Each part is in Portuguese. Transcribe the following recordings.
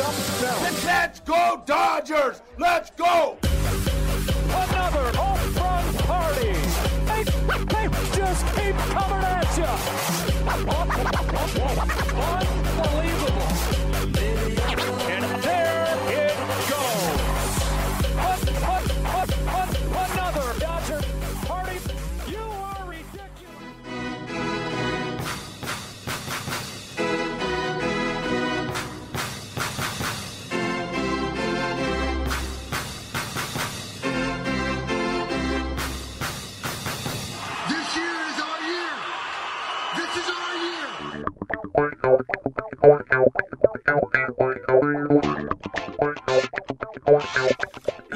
up, Let's go, Dodgers! Let's go! Another home run party. They, they just keep coming at you. Unbelievable.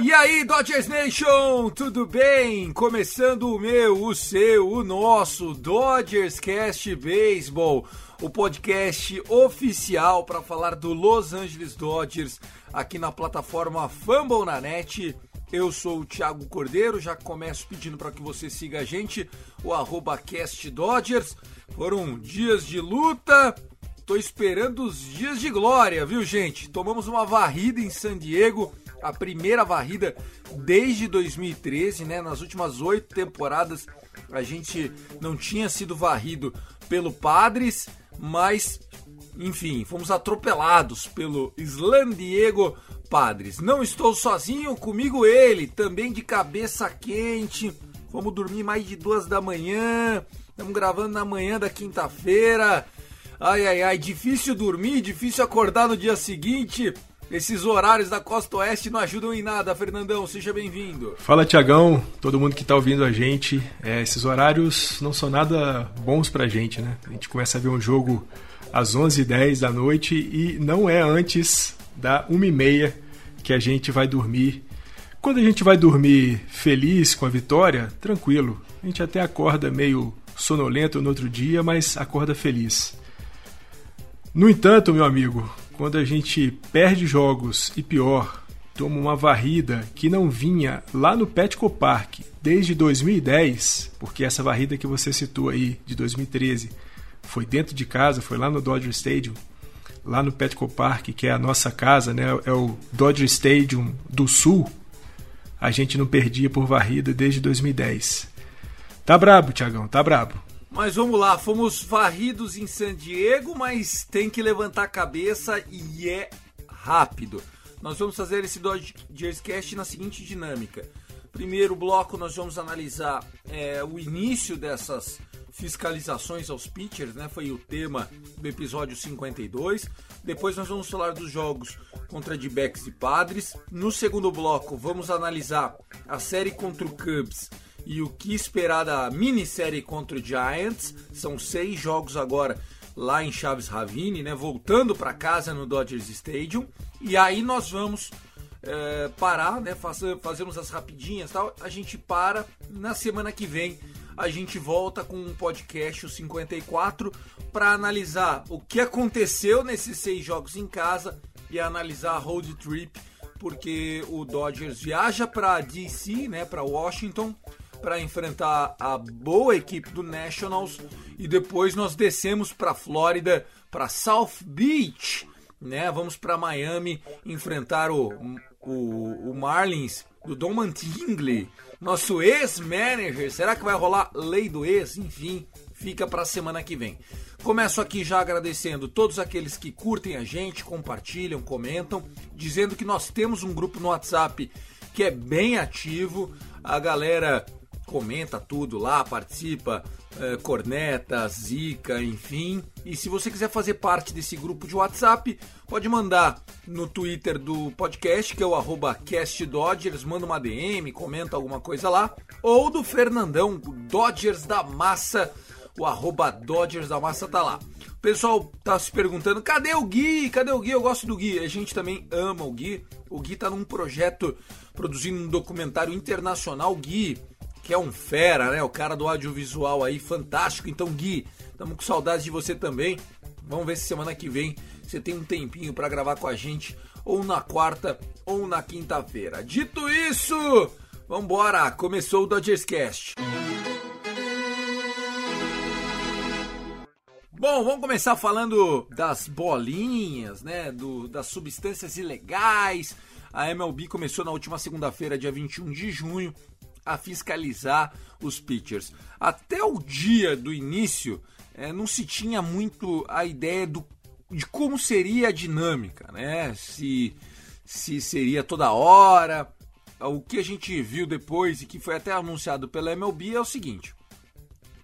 E aí, Dodgers Nation, tudo bem? Começando o meu, o seu, o nosso Dodgers Cast Baseball, o podcast oficial para falar do Los Angeles Dodgers aqui na plataforma Fumble na Net. Eu sou o Thiago Cordeiro, já começo pedindo para que você siga a gente, o arroba Cast Dodgers. Foram dias de luta, Tô esperando os dias de glória, viu, gente? Tomamos uma varrida em San Diego, a primeira varrida desde 2013, né? Nas últimas oito temporadas a gente não tinha sido varrido pelo Padres, mas enfim, fomos atropelados pelo Slan Diego Padres. Não estou sozinho, comigo ele, também de cabeça quente. Vamos dormir mais de duas da manhã. Estamos gravando na manhã da quinta-feira. Ai, ai, ai, difícil dormir, difícil acordar no dia seguinte. Esses horários da Costa Oeste não ajudam em nada, Fernandão, seja bem-vindo. Fala Tiagão, todo mundo que tá ouvindo a gente. É, esses horários não são nada bons pra gente, né? A gente começa a ver um jogo às 11h10 da noite e não é antes da 1h30 que a gente vai dormir. Quando a gente vai dormir feliz com a vitória, tranquilo. A gente até acorda meio sonolento no outro dia, mas acorda feliz. No entanto, meu amigo, quando a gente perde jogos e pior, toma uma varrida que não vinha lá no Petco Park desde 2010, porque essa varrida que você citou aí de 2013 foi dentro de casa, foi lá no Dodger Stadium, lá no Petco Park, que é a nossa casa, né? É o Dodger Stadium do Sul. A gente não perdia por varrida desde 2010. Tá brabo, Tiagão, tá brabo. Mas vamos lá, fomos varridos em San Diego, mas tem que levantar a cabeça e é rápido. Nós vamos fazer esse Dodgers Cast na seguinte dinâmica. Primeiro bloco nós vamos analisar é, o início dessas fiscalizações aos pitchers, né? Foi o tema do episódio 52. Depois nós vamos falar dos jogos contra D-backs e Padres. No segundo bloco vamos analisar a série contra o Cubs e o que esperar da minissérie contra o Giants. São seis jogos agora lá em Chaves Ravine, né? Voltando para casa no Dodgers Stadium. E aí nós vamos é, parar, né? Faz, fazemos as rapidinhas, tal. A gente para na semana que vem. A gente volta com um podcast o 54 para analisar o que aconteceu nesses seis jogos em casa e analisar a road trip, porque o Dodgers viaja para DC, né? Para Washington para enfrentar a boa equipe do Nationals e depois nós descemos para Flórida, para South Beach, né? Vamos para Miami enfrentar o, o, o Marlins do Don Mattingly, nosso ex-manager. Será que vai rolar lei do ex? Enfim, fica para a semana que vem. Começo aqui já agradecendo todos aqueles que curtem a gente, compartilham, comentam, dizendo que nós temos um grupo no WhatsApp que é bem ativo. A galera comenta tudo lá, participa, é, corneta, zica, enfim. E se você quiser fazer parte desse grupo de WhatsApp, pode mandar no Twitter do podcast, que é o castdodgers, manda uma DM, comenta alguma coisa lá. Ou do Fernandão, do Dodgers da Massa, o arroba Dodgers da Massa tá lá. O pessoal tá se perguntando, cadê o Gui? Cadê o Gui? Eu gosto do Gui. A gente também ama o Gui. O Gui tá num projeto produzindo um documentário internacional. Gui, que é um fera, né? O cara do audiovisual aí, fantástico. Então, Gui, estamos com saudades de você também. Vamos ver se semana que vem você tem um tempinho para gravar com a gente, ou na quarta ou na quinta-feira. Dito isso, vambora! Começou o Dodgers Cast. Bom, vamos começar falando das bolinhas, né? Do, das substâncias ilegais. A MLB começou na última segunda-feira, dia 21 de junho, a fiscalizar os pitchers. Até o dia do início, é, não se tinha muito a ideia do, de como seria a dinâmica, né? Se, se seria toda hora. O que a gente viu depois e que foi até anunciado pela MLB é o seguinte: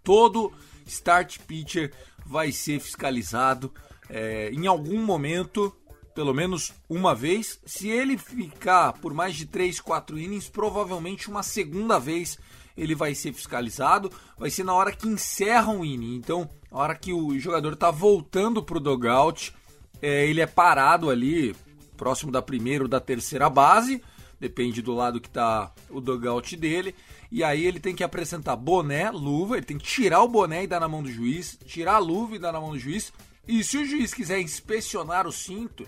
todo start pitcher vai ser fiscalizado é, em algum momento, pelo menos uma vez. Se ele ficar por mais de 3, 4 innings, provavelmente uma segunda vez ele vai ser fiscalizado. Vai ser na hora que encerra o inning. Então, a hora que o jogador está voltando para o dugout, é, ele é parado ali, próximo da primeira ou da terceira base. Depende do lado que está o dugout dele. E aí ele tem que apresentar boné, luva, ele tem que tirar o boné e dar na mão do juiz, tirar a luva e dar na mão do juiz. E se o juiz quiser inspecionar o cinto,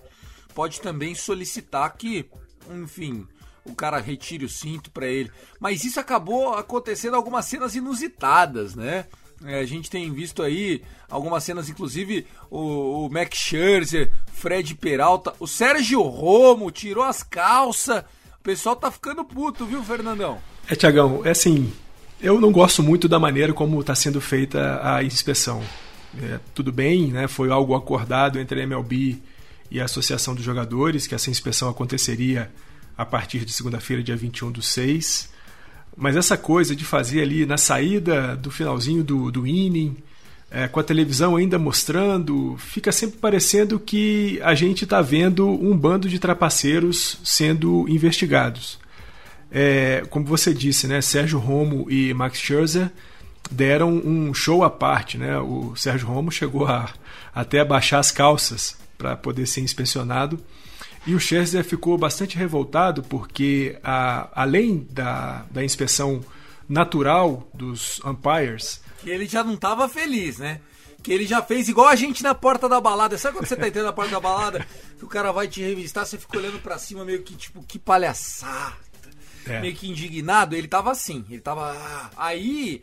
pode também solicitar que, enfim, o cara retire o cinto para ele. Mas isso acabou acontecendo algumas cenas inusitadas, né? É, a gente tem visto aí algumas cenas, inclusive o, o Max Scherzer, Fred Peralta, o Sérgio Romo tirou as calças. O pessoal tá ficando puto, viu, Fernandão? É, Tiagão, é assim, eu não gosto muito da maneira como está sendo feita a inspeção. É, tudo bem, né, foi algo acordado entre a MLB e a Associação dos Jogadores, que essa inspeção aconteceria a partir de segunda-feira, dia 21 do 6. Mas essa coisa de fazer ali na saída do finalzinho do, do inning, é, com a televisão ainda mostrando, fica sempre parecendo que a gente está vendo um bando de trapaceiros sendo investigados é, como você disse, né, Sérgio Romo e Max Scherzer deram um show à parte. Né? O Sérgio Romo chegou a, até a baixar as calças para poder ser inspecionado. E o Scherzer ficou bastante revoltado porque, a, além da, da inspeção natural dos umpires. Ele já não estava feliz, né? Que ele já fez igual a gente na porta da balada. Sabe quando você tá entrando na porta da balada, que o cara vai te revistar, você fica olhando para cima meio que tipo, que palhaçada é. meio que indignado, ele tava assim, ele tava. Ah. Aí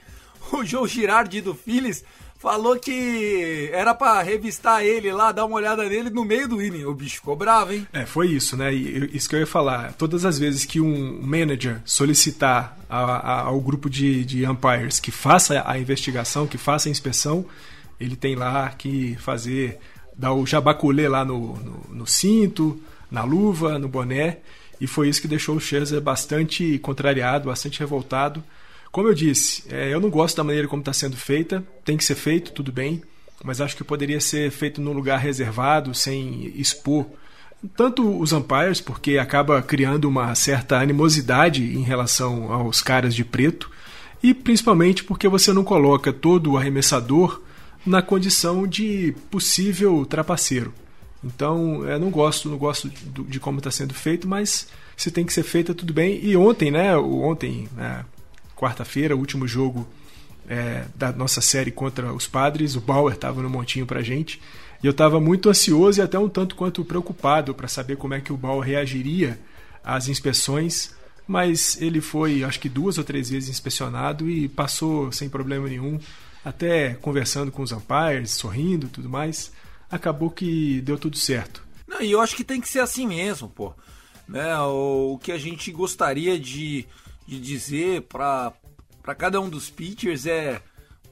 o Joe Girardi do Phillies falou que era para revistar ele lá, dar uma olhada nele no meio do inning. O bicho ficou bravo, hein? É, foi isso, né? E isso que eu ia falar. Todas as vezes que um manager solicitar a, a, ao grupo de, de umpires que faça a investigação, que faça a inspeção, ele tem lá que fazer, dar o jabaculê lá no, no, no cinto, na luva, no boné e foi isso que deixou o Scherzer bastante contrariado, bastante revoltado. Como eu disse, é, eu não gosto da maneira como está sendo feita, tem que ser feito, tudo bem, mas acho que poderia ser feito num lugar reservado, sem expor tanto os umpires, porque acaba criando uma certa animosidade em relação aos caras de preto, e principalmente porque você não coloca todo o arremessador na condição de possível trapaceiro. Então, eu não gosto, não gosto de como está sendo feito, mas se tem que ser feito, tudo bem. E ontem, né? Ontem, né, quarta-feira, último jogo é, da nossa série contra os Padres, o Bauer estava no montinho para gente. E eu estava muito ansioso e até um tanto quanto preocupado para saber como é que o Bauer reagiria às inspeções. Mas ele foi, acho que duas ou três vezes inspecionado e passou sem problema nenhum, até conversando com os umpires, sorrindo tudo mais acabou que deu tudo certo. Não, e eu acho que tem que ser assim mesmo, pô. Né, o que a gente gostaria de, de dizer para cada um dos pitchers é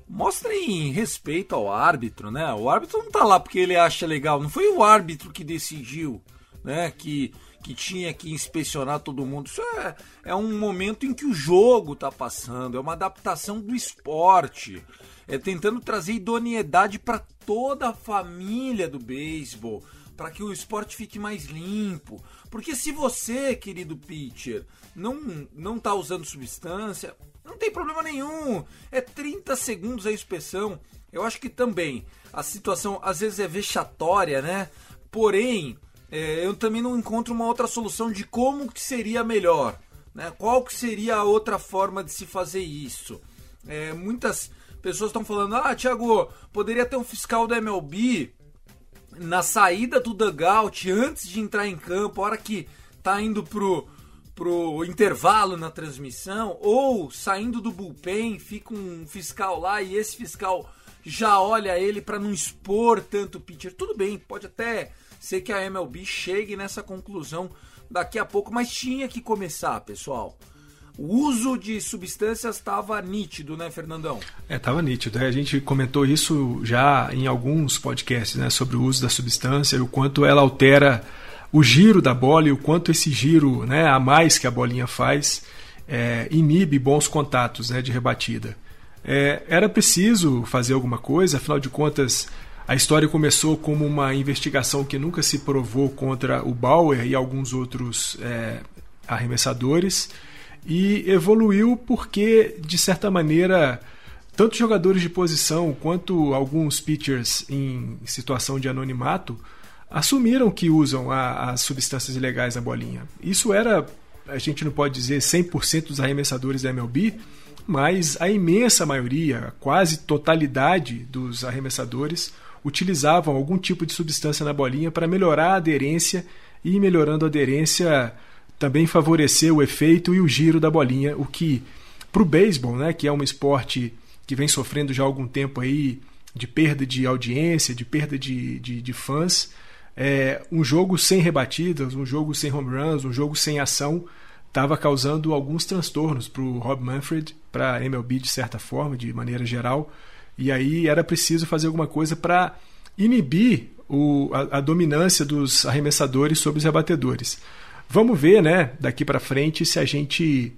mostrem respeito ao árbitro, né? O árbitro não tá lá porque ele acha legal, não foi o árbitro que decidiu, né, que que tinha que inspecionar todo mundo. Isso é, é um momento em que o jogo tá passando, é uma adaptação do esporte é, tentando trazer idoneidade para toda a família do beisebol, para que o esporte fique mais limpo. Porque se você, querido pitcher, não não tá usando substância, não tem problema nenhum. É 30 segundos a inspeção. Eu acho que também a situação às vezes é vexatória, né? Porém, é, eu também não encontro uma outra solução de como que seria melhor. Né? Qual que seria a outra forma de se fazer isso? É, muitas pessoas estão falando, ah, Thiago, poderia ter um fiscal da MLB na saída do dugout, antes de entrar em campo, a hora que tá indo pro, pro intervalo na transmissão, ou saindo do bullpen, fica um fiscal lá e esse fiscal já olha ele para não expor tanto o pitcher. Tudo bem, pode até ser que a MLB chegue nessa conclusão daqui a pouco, mas tinha que começar, pessoal. O uso de substâncias estava nítido, né, Fernandão? É, estava nítido. A gente comentou isso já em alguns podcasts, né, sobre o uso da substância e o quanto ela altera o giro da bola e o quanto esse giro, né, a mais que a bolinha faz, é, inibe bons contatos, né, de rebatida. É, era preciso fazer alguma coisa, afinal de contas, a história começou como uma investigação que nunca se provou contra o Bauer e alguns outros é, arremessadores e evoluiu porque, de certa maneira, tanto jogadores de posição quanto alguns pitchers em situação de anonimato assumiram que usam a, as substâncias ilegais na bolinha. Isso era, a gente não pode dizer 100% dos arremessadores da MLB, mas a imensa maioria, quase totalidade dos arremessadores utilizavam algum tipo de substância na bolinha para melhorar a aderência e melhorando a aderência também favorecer o efeito e o giro da bolinha, o que para o beisebol, né, que é um esporte que vem sofrendo já há algum tempo aí de perda de audiência, de perda de, de, de fãs, é, um jogo sem rebatidas, um jogo sem home runs, um jogo sem ação, estava causando alguns transtornos para o Rob Manfred, para a MLB de certa forma, de maneira geral, e aí era preciso fazer alguma coisa para inibir o, a, a dominância dos arremessadores sobre os rebatedores. Vamos ver, né, daqui para frente, se a gente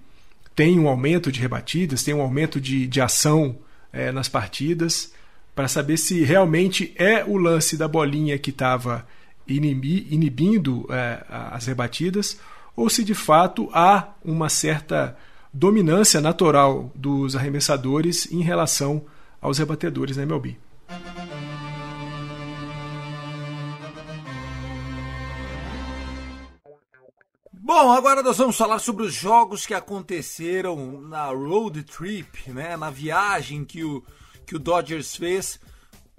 tem um aumento de rebatidas, tem um aumento de, de ação é, nas partidas, para saber se realmente é o lance da bolinha que estava inibindo é, as rebatidas, ou se de fato há uma certa dominância natural dos arremessadores em relação aos rebatedores na MLB. Bom, agora nós vamos falar sobre os jogos que aconteceram na road trip, né, na viagem que o, que o Dodgers fez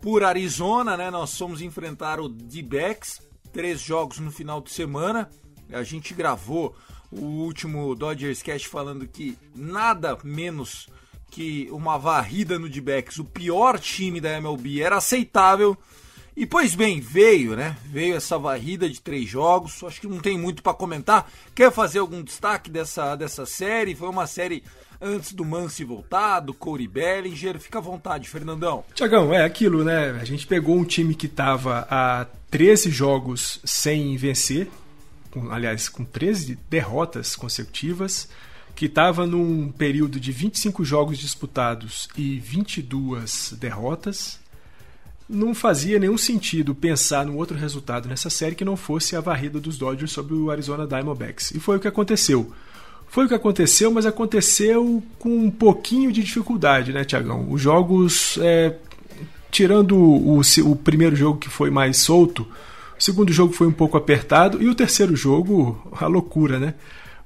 por Arizona, né? Nós fomos enfrentar o D-backs, três jogos no final de semana. A gente gravou o último Dodgers Cast falando que nada menos que uma varrida no D-backs, o pior time da MLB, era aceitável. E pois bem, veio, né? Veio essa varrida de três jogos. Acho que não tem muito para comentar. Quer fazer algum destaque dessa, dessa série? Foi uma série antes do Mance voltar, do Corey Bellinger. Fica à vontade, Fernandão. Tiagão, é aquilo, né? A gente pegou um time que estava a 13 jogos sem vencer, com, aliás, com 13 derrotas consecutivas, que estava num período de 25 jogos disputados e 22 derrotas não fazia nenhum sentido pensar num outro resultado nessa série que não fosse a varrida dos Dodgers sobre o Arizona Diamondbacks. E foi o que aconteceu. Foi o que aconteceu, mas aconteceu com um pouquinho de dificuldade, né, Tiagão? Os jogos, é, tirando o, o primeiro jogo que foi mais solto, o segundo jogo foi um pouco apertado e o terceiro jogo, a loucura, né?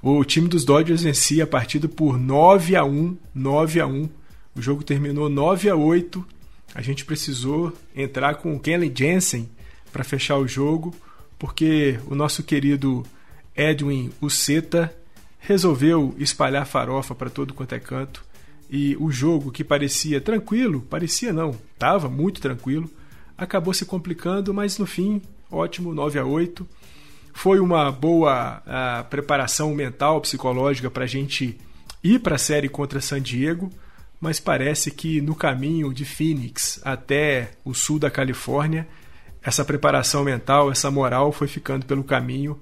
O time dos Dodgers vencia a partida por 9 a 1, 9 a 1. O jogo terminou 9 a 8 a gente precisou entrar com o Kenley Jensen para fechar o jogo, porque o nosso querido Edwin Uceta resolveu espalhar farofa para todo quanto é canto. E o jogo que parecia tranquilo, parecia não, estava muito tranquilo, acabou se complicando, mas no fim, ótimo, 9 a 8. Foi uma boa a, preparação mental, psicológica para a gente ir para a série contra San Diego mas parece que no caminho de Phoenix até o sul da Califórnia, essa preparação mental, essa moral foi ficando pelo caminho.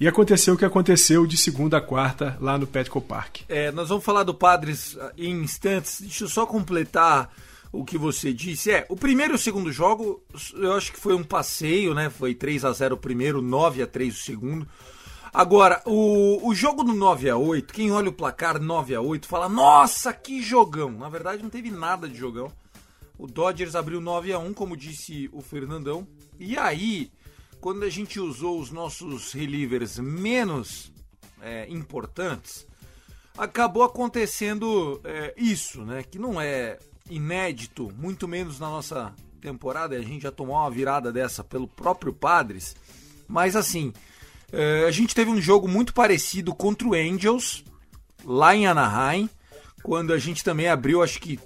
E aconteceu o que aconteceu de segunda a quarta lá no Petco Park. É, nós vamos falar do Padres ah, em instantes. Deixa eu só completar o que você disse. É, o primeiro e o segundo jogo, eu acho que foi um passeio, né? Foi 3 a 0 o primeiro, 9 a 3 o segundo. Agora, o, o jogo do 9 a 8 quem olha o placar 9 a 8 fala, nossa, que jogão. Na verdade, não teve nada de jogão. O Dodgers abriu 9 a 1 como disse o Fernandão. E aí, quando a gente usou os nossos relievers menos é, importantes, acabou acontecendo é, isso, né? Que não é inédito, muito menos na nossa temporada. A gente já tomou uma virada dessa pelo próprio Padres. Mas assim, é, a gente teve um jogo muito parecido contra o Angels, lá em Anaheim, quando a gente também abriu, acho que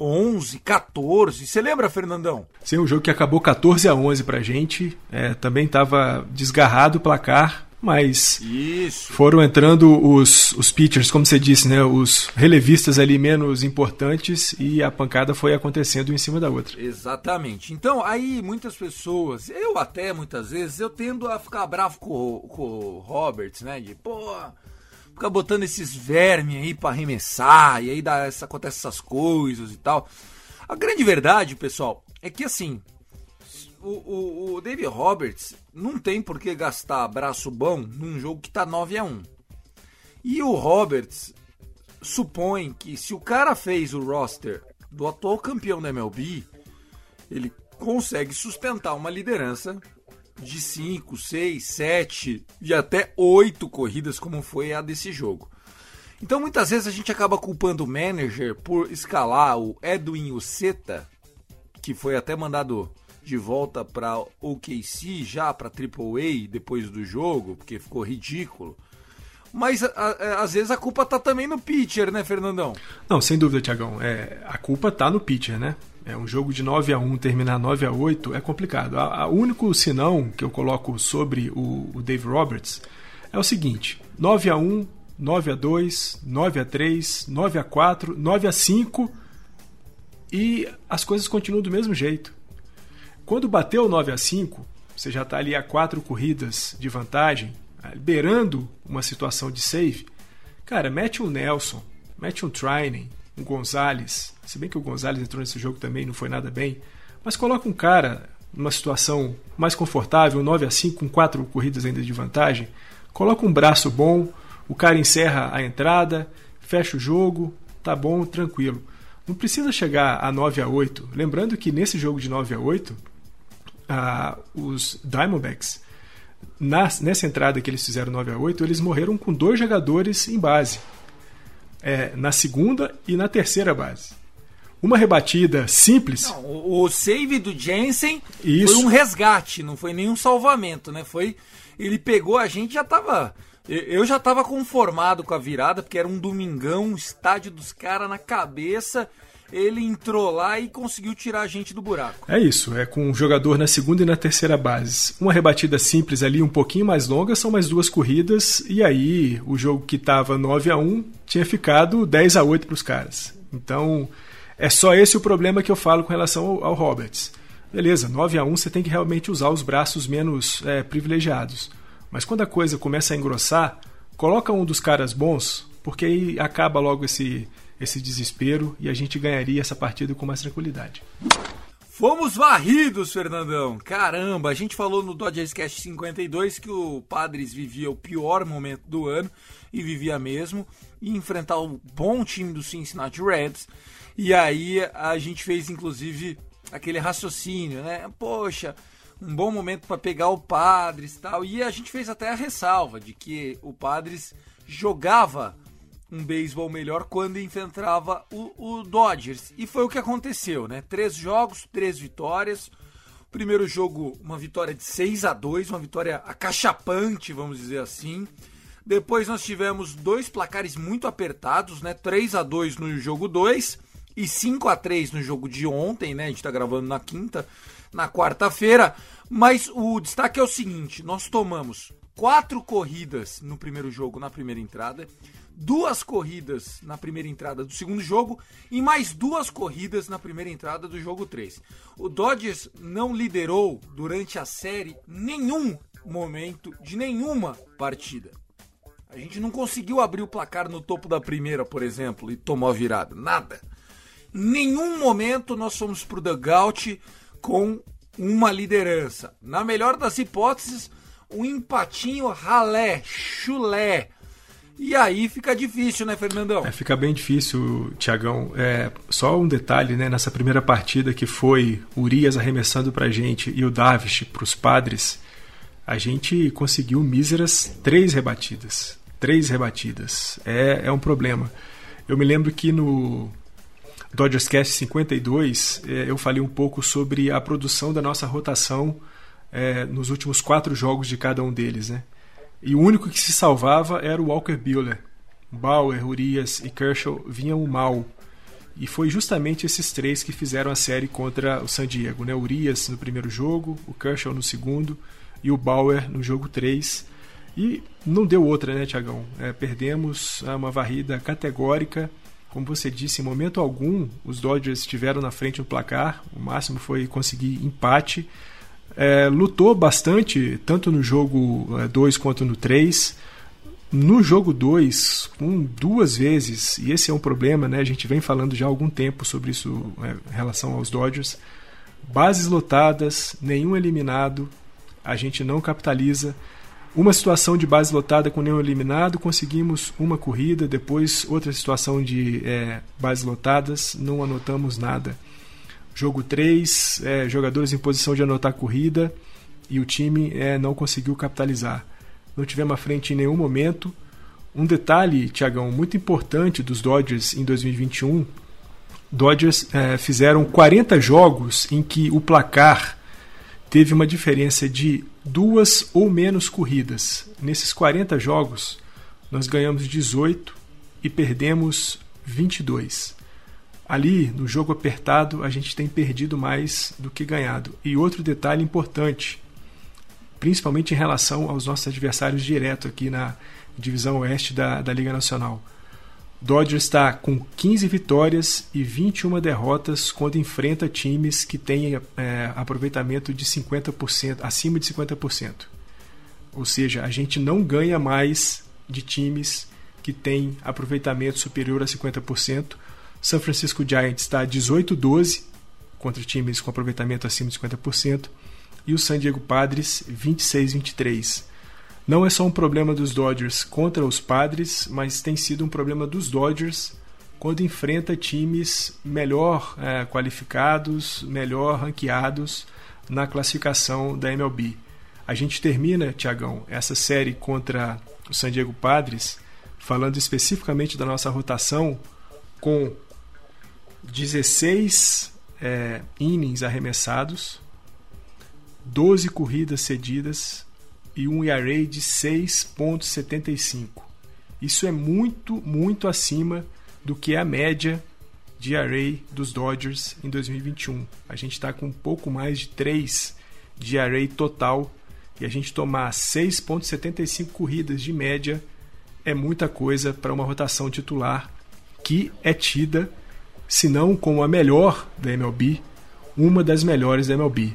11, 14. Você lembra, Fernandão? Sim, um jogo que acabou 14 a 11 pra gente. É, também estava desgarrado o placar, mas Isso. foram entrando os, os pitchers, como você disse, né? Os relevistas ali menos importantes e a pancada foi acontecendo em cima da outra. Exatamente. Então, aí muitas pessoas, eu até muitas vezes, eu tendo a ficar bravo com, o- com o Roberts, né? De, pô, ficar botando esses vermes aí pra arremessar, e aí dá essa, acontece essas coisas e tal. A grande verdade, pessoal, é que assim, o, o, o David Roberts não tem por que gastar braço bom num jogo que tá 9 a 1 E o Roberts supõe que se o cara fez o roster do atual campeão da MLB, ele consegue sustentar uma liderança de 5, 6, 7 e até 8 corridas, como foi a desse jogo. Então muitas vezes a gente acaba culpando o manager por escalar o Edwin Uceta, que foi até mandado de volta para OKC já para AAA depois do jogo, porque ficou ridículo. Mas a- a- às vezes a culpa tá também no pitcher, né, Fernandão? Não, sem dúvida, Tiagão. É, a culpa tá no pitcher, né? É um jogo de 9 a 1 terminar 9 a 8 é complicado. O único sinão que eu coloco sobre o, o Dave Roberts é o seguinte: 9 a 1, 9 a 2, 9 a 3, 9 a 4, 9 a 5 e as coisas continuam do mesmo jeito. Quando bateu 9 a 5, você já está ali a quatro corridas de vantagem, beirando uma situação de save. Cara, mete um Nelson, mete um Trinan, um Gonzalez. Se bem que o Gonzalez entrou nesse jogo também, não foi nada bem. Mas coloca um cara numa situação mais confortável, 9 a 5 com quatro corridas ainda de vantagem. Coloca um braço bom, o cara encerra a entrada, fecha o jogo, tá bom, tranquilo. Não precisa chegar a 9 a 8. Lembrando que nesse jogo de 9 a 8, ah, os Diamondbacks, na, nessa entrada que eles fizeram 9 a 8, eles morreram com dois jogadores em base. É, na segunda e na terceira base. Uma rebatida simples. Não, o, save do Jensen Isso. foi um resgate, não foi nenhum salvamento, né? Foi ele pegou a gente já tava eu- já tava conformado com a virada, porque era um domingão, estádio dos caras na cabeça. Ele entrou lá e conseguiu tirar a gente do buraco. É isso, é com um jogador na segunda e na terceira base. Uma rebatida simples ali, um pouquinho mais longa, são mais duas corridas, e aí o jogo que estava 9 a 1 tinha ficado 10 a 8 para os caras. Então, é só esse o problema que eu falo com relação ao, ao Roberts. Beleza, 9 a 1 você tem que realmente usar os braços menos é, privilegiados. Mas quando a coisa começa a engrossar, coloca um dos caras bons, porque aí acaba logo esse, esse desespero e a gente ganharia essa partida com mais tranquilidade. Fomos varridos, Fernandão. Caramba, a gente falou no Dodgers Cast 52 que o Padres vivia o pior momento do ano e vivia mesmo e enfrentar o bom time do Cincinnati Reds. E aí a gente fez inclusive aquele raciocínio, né? Poxa, um bom momento para pegar o Padres e tal. E a gente fez até a ressalva de que o Padres jogava um beisebol melhor quando enfrentava o, o Dodgers. E foi o que aconteceu, né? Três jogos, três vitórias. Primeiro jogo, uma vitória de 6 a 2 uma vitória acachapante, vamos dizer assim. Depois nós tivemos dois placares muito apertados, né? 3 a 2 no jogo 2 e 5 a 3 no jogo de ontem, né? A gente tá gravando na quinta, na quarta-feira. Mas o destaque é o seguinte: nós tomamos quatro corridas no primeiro jogo, na primeira entrada, duas corridas na primeira entrada do segundo jogo e mais duas corridas na primeira entrada do jogo 3. O Dodgers não liderou durante a série nenhum momento de nenhuma partida. A gente não conseguiu abrir o placar no topo da primeira, por exemplo, e tomou a virada. Nada. Nenhum momento nós fomos pro dugout com uma liderança. Na melhor das hipóteses, um empatinho ralé, chulé. E aí fica difícil, né, Fernandão? É, fica bem difícil, Tiagão. É, só um detalhe, né? Nessa primeira partida que foi Urias arremessando pra gente e o Davis pros padres, a gente conseguiu míseras três rebatidas. Três rebatidas. É, é um problema. Eu me lembro que no Dodgers Cast 52 é, eu falei um pouco sobre a produção da nossa rotação é, nos últimos quatro jogos de cada um deles, né? E o único que se salvava era o Walker Buehler. Bauer, Urias e Kershaw vinham mal. E foi justamente esses três que fizeram a série contra o San Diego. Né? Urias no primeiro jogo, o Kershaw no segundo e o Bauer no jogo 3. E não deu outra, né, Tiagão? É, perdemos uma varrida categórica. Como você disse, em momento algum os Dodgers estiveram na frente no placar. O máximo foi conseguir empate é, lutou bastante, tanto no jogo 2 é, quanto no 3. No jogo 2, com duas vezes, e esse é um problema, né? A gente vem falando já há algum tempo sobre isso é, em relação aos Dodgers. Bases lotadas, nenhum eliminado, a gente não capitaliza. Uma situação de base lotada com nenhum eliminado, conseguimos uma corrida, depois outra situação de é, bases lotadas, não anotamos nada. Jogo 3, é, jogadores em posição de anotar corrida e o time é, não conseguiu capitalizar. Não tivemos a frente em nenhum momento. Um detalhe, Tiagão, muito importante dos Dodgers em 2021: Dodgers é, fizeram 40 jogos em que o placar teve uma diferença de duas ou menos corridas. Nesses 40 jogos, nós ganhamos 18 e perdemos 22 ali no jogo apertado a gente tem perdido mais do que ganhado. E outro detalhe importante, principalmente em relação aos nossos adversários diretos aqui na divisão oeste da, da Liga Nacional. Dodgers está com 15 vitórias e 21 derrotas quando enfrenta times que têm é, aproveitamento de 50%, acima de 50%. Ou seja, a gente não ganha mais de times que têm aproveitamento superior a 50%, San Francisco Giants está 18-12 contra times com aproveitamento acima de 50% e o San Diego Padres 26-23. Não é só um problema dos Dodgers contra os Padres, mas tem sido um problema dos Dodgers quando enfrenta times melhor é, qualificados, melhor ranqueados na classificação da MLB. A gente termina, Tiagão, essa série contra o San Diego Padres, falando especificamente da nossa rotação, com 16 é, innings arremessados, 12 corridas cedidas e um ERA de 6.75. Isso é muito, muito acima do que é a média de ERA dos Dodgers em 2021. A gente está com um pouco mais de 3 de ERA total e a gente tomar 6.75 corridas de média é muita coisa para uma rotação titular que é tida se não como a melhor da MLB, uma das melhores da MLB.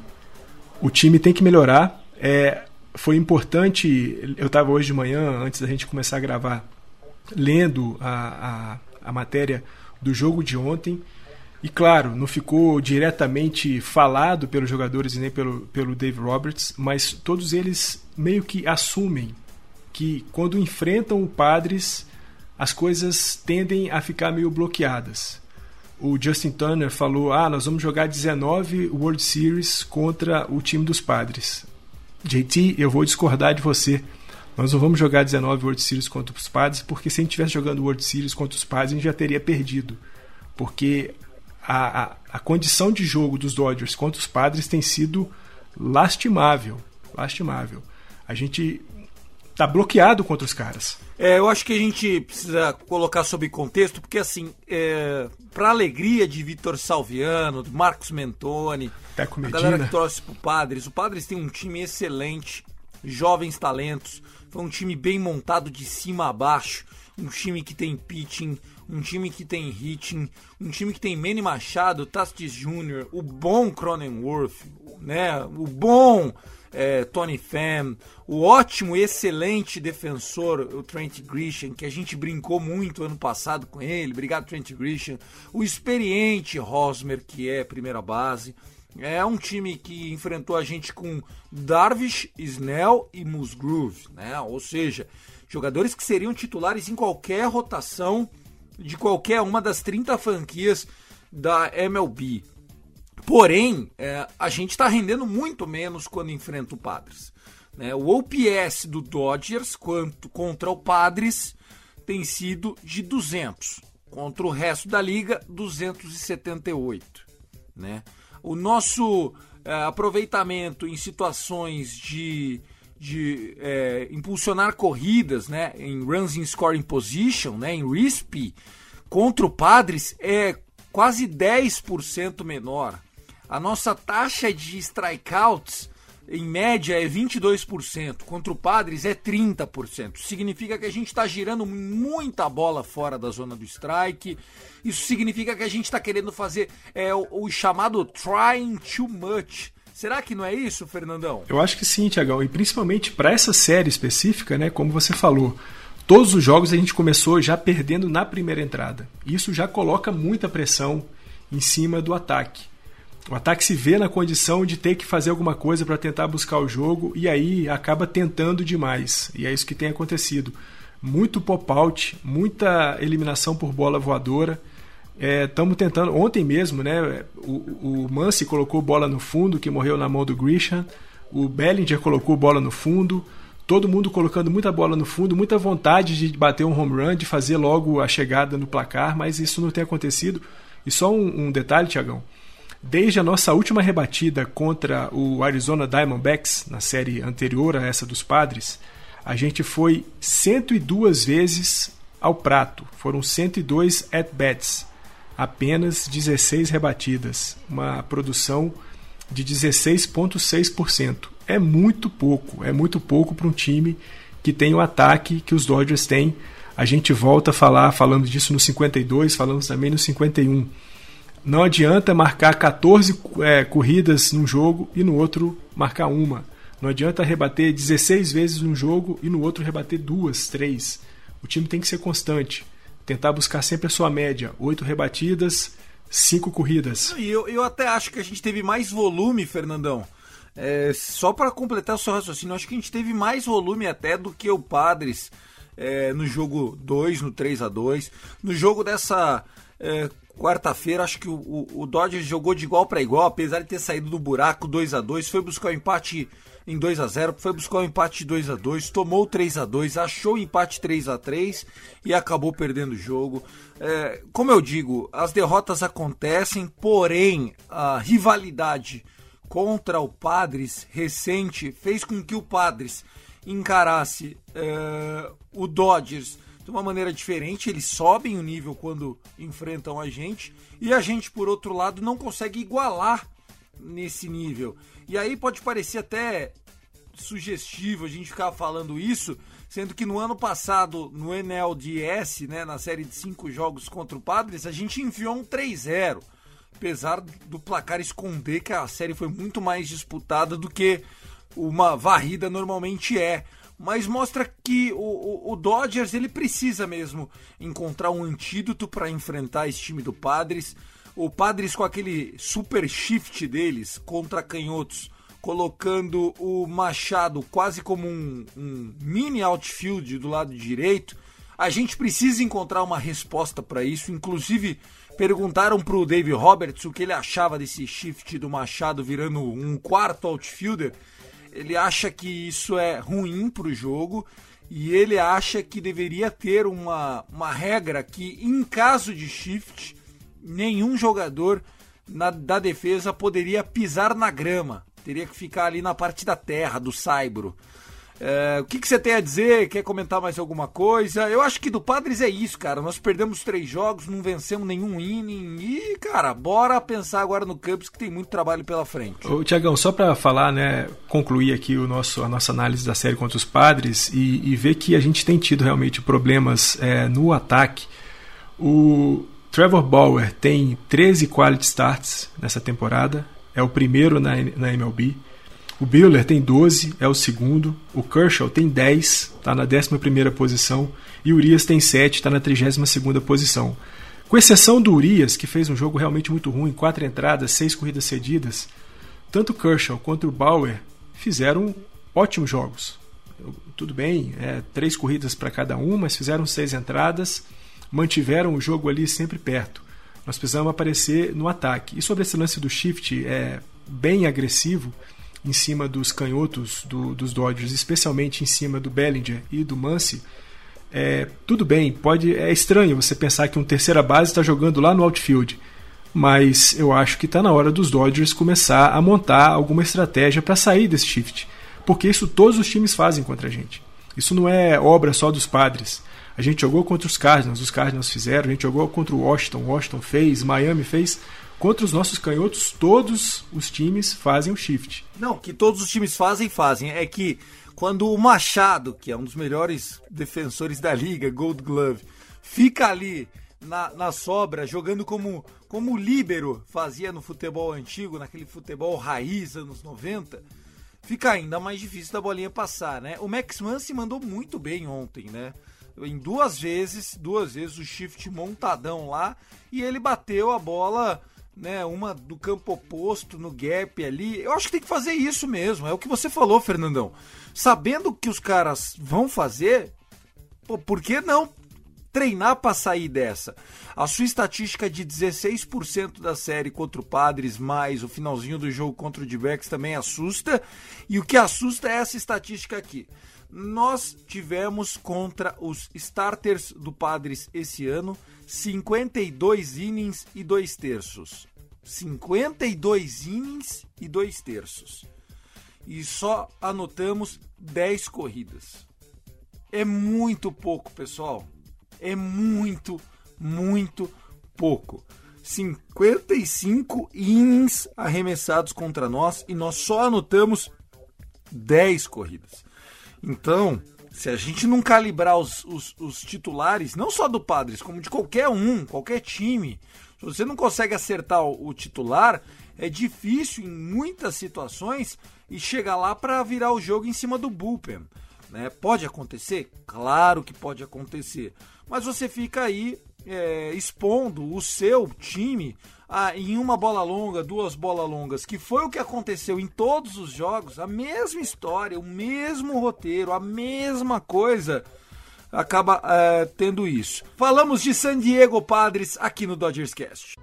O time tem que melhorar. É, foi importante, eu estava hoje de manhã, antes da gente começar a gravar, lendo a, a, a matéria do jogo de ontem. E claro, não ficou diretamente falado pelos jogadores e nem pelo, pelo Dave Roberts, mas todos eles meio que assumem que quando enfrentam o Padres, as coisas tendem a ficar meio bloqueadas o Justin Turner falou: ah, nós vamos jogar 19 World Series contra o time dos padres. JT, eu vou discordar de você. Nós não vamos jogar 19 World Series contra os padres, porque se a gente estivesse jogando World Series contra os padres, a gente já teria perdido. Porque a, a, a condição de jogo dos Dodgers contra os padres tem sido lastimável. Lastimável. A gente tá bloqueado contra os caras. É, eu acho que a gente precisa colocar sob contexto, porque assim, é, para alegria de Vitor Salviano, do Marcos Mentoni, Teco a galera que torce pro Padres, o Padres tem um time excelente, jovens talentos, foi um time bem montado de cima a baixo, um time que tem pitching, um time que tem hitting, um time que tem Manny Machado, Tatis Jr., o bom Cronenworth, né, o bom é, Tony Pham, o ótimo e excelente defensor, o Trent Grisham, que a gente brincou muito ano passado com ele, obrigado Trent Grisham, o experiente Rosmer, que é primeira base, É um time que enfrentou a gente com Darvish, Snell e Musgrove, né? Ou seja, jogadores que seriam titulares em qualquer rotação de qualquer uma das 30 franquias da MLB. Porém, é, a gente está rendendo muito menos quando enfrenta o Padres. Né? O OPS do Dodgers quanto contra o Padres tem sido de 200, contra o resto da liga 278. Né? O nosso é, aproveitamento em situações de, de é, impulsionar corridas, né, em runs in scoring position, né, em RISP, contra o Padres é quase 10% menor. A nossa taxa de strikeouts, em média, é 22%, contra o Padres é 30%. Significa que a gente está girando muita bola fora da zona do strike. Isso significa que a gente está querendo fazer é, o, o chamado trying too much. Será que não é isso, Fernandão? Eu acho que sim, Tiagão. E principalmente para essa série específica, né, como você falou. Todos os jogos a gente começou já perdendo na primeira entrada. Isso já coloca muita pressão em cima do ataque. O ataque se vê na condição de ter que fazer alguma coisa para tentar buscar o jogo e aí acaba tentando demais. E é isso que tem acontecido. Muito pop-out, muita eliminação por bola voadora. Estamos é, tentando. Ontem mesmo, né? O, o Mansi colocou bola no fundo, que morreu na mão do Grisham. O Bellinger colocou bola no fundo todo mundo colocando muita bola no fundo, muita vontade de bater um home run, de fazer logo a chegada no placar, mas isso não tem acontecido. E só um, um detalhe, Tiagão. Desde a nossa última rebatida contra o Arizona Diamondbacks, na série anterior a essa dos Padres, a gente foi 102 vezes ao prato. Foram 102 at-bats. Apenas 16 rebatidas. Uma produção de 16,6% é muito pouco. É muito pouco para um time que tem o ataque que os Dodgers têm. A gente volta a falar, falando disso no 52, falamos também no 51. Não adianta marcar 14 é, corridas num jogo e no outro marcar uma. Não adianta rebater 16 vezes num jogo e no outro rebater duas, três. O time tem que ser constante. Tentar buscar sempre a sua média. Oito rebatidas, cinco corridas. E eu, eu até acho que a gente teve mais volume, Fernandão, é, só para completar o seu raciocínio, acho que a gente teve mais volume até do que o Padres é, no jogo 2, no 3 a 2 No jogo dessa é, quarta-feira, acho que o, o, o, Dodgers jogou de igual para igual, apesar de ter saído do buraco 2 a 2 foi buscar o empate em 2 a 0 foi buscar o empate de 2 a 2 tomou 3 a 2 achou o empate 3 a 3 e acabou perdendo o jogo. É, como eu digo, as derrotas acontecem, porém a rivalidade contra o Padres recente fez com que o Padres encarasse uh, o Dodgers de uma maneira diferente. Eles sobem o nível quando enfrentam a gente e a gente, por outro lado, não consegue igualar nesse nível. E aí pode parecer até sugestivo a gente ficar falando isso, sendo que no ano passado, no NLDS, né, na série de cinco jogos contra o Padres, a gente enviou um 3-0 apesar do placar esconder que a série foi muito mais disputada do que uma varrida normalmente é. Mas mostra que o, o, o Dodgers ele precisa mesmo encontrar um antídoto para enfrentar esse time do Padres. O Padres com aquele super shift deles contra canhotos, colocando o Machado quase como um, um mini outfield do lado direito. A gente precisa encontrar uma resposta para isso, inclusive Perguntaram pro Dave Roberts o que ele achava desse shift do Machado virando um quarto outfielder. Ele acha que isso é ruim pro jogo e ele acha que deveria ter uma, uma regra que, em caso de shift, nenhum jogador na, da defesa poderia pisar na grama. Teria que ficar ali na parte da terra, do saibro. É, o que, que, você tem a dizer? Quer comentar mais alguma coisa? Eu acho que do Padres é isso, cara. Nós perdemos três jogos, não vencemos nenhum inning. E, cara, bora pensar agora no Cubs que tem muito trabalho pela frente. Ô, Tiagão, só para falar, né, concluir aqui o nosso, a nossa análise da série contra os Padres e, e ver que a gente tem tido realmente problemas é, no ataque. O Trevor Bauer tem 13 quality starts nessa temporada, é o primeiro na, na MLB. O Buehler tem 12, é o segundo. O Kershaw tem 10, está na 11 posição. E o Urias tem 7, está na 32 posição. Com exceção do Urias, que fez um jogo realmente muito ruim, quatro entradas, seis corridas cedidas, tanto Kershaw quanto o Bauer fizeram ótimos jogos. Tudo bem, é, três corridas para cada um, mas fizeram seis entradas, mantiveram o jogo ali sempre perto. Nós precisamos aparecer no ataque. E sobre esse lance do shift é bem agressivo em cima dos canhotos do, dos Dodgers, especialmente em cima do Bellinger e do Muncy, é, tudo bem, pode é estranho você pensar que um terceira base está jogando lá no outfield, mas eu acho que está na hora dos Dodgers começar a montar alguma estratégia para sair desse shift, porque isso todos os times fazem contra a gente. Isso não é obra só dos padres. A gente jogou contra os Cardinals, os Cardinals fizeram, a gente jogou contra o Washington, Washington fez, Miami fez. Contra os nossos canhotos, todos os times fazem o shift. Não, que todos os times fazem, fazem. É que quando o Machado, que é um dos melhores defensores da liga, Gold Glove, fica ali na, na sobra, jogando como, como o líbero fazia no futebol antigo, naquele futebol raiz anos 90, fica ainda mais difícil da bolinha passar, né? O Max Muncy mandou muito bem ontem, né? Em duas vezes, duas vezes o shift montadão lá e ele bateu a bola né, uma do campo oposto no gap ali. Eu acho que tem que fazer isso mesmo. É o que você falou, Fernandão. Sabendo que os caras vão fazer, pô, por que não treinar para sair dessa? A sua estatística de 16% da série contra o Padres, mais o finalzinho do jogo contra o d também assusta. E o que assusta é essa estatística aqui. Nós tivemos contra os starters do Padres esse ano 52 innings e 2 terços. 52 innings e 2 terços. E só anotamos 10 corridas. É muito pouco, pessoal. É muito, muito pouco. 55 innings arremessados contra nós e nós só anotamos 10 corridas. Então, se a gente não calibrar os, os, os, titulares, não só do Padres, como de qualquer um, qualquer time, se você não consegue acertar o, o titular, é difícil em muitas situações e chegar lá para virar o jogo em cima do bullpen. Né? Pode acontecer? Claro que pode acontecer. Mas você fica aí é, expondo o seu time ah, em uma bola longa, duas bolas longas, que foi o que aconteceu em todos os jogos, a mesma história, o mesmo roteiro, a mesma coisa, acaba é, tendo isso. Falamos de San Diego Padres aqui no Dodgers Cast.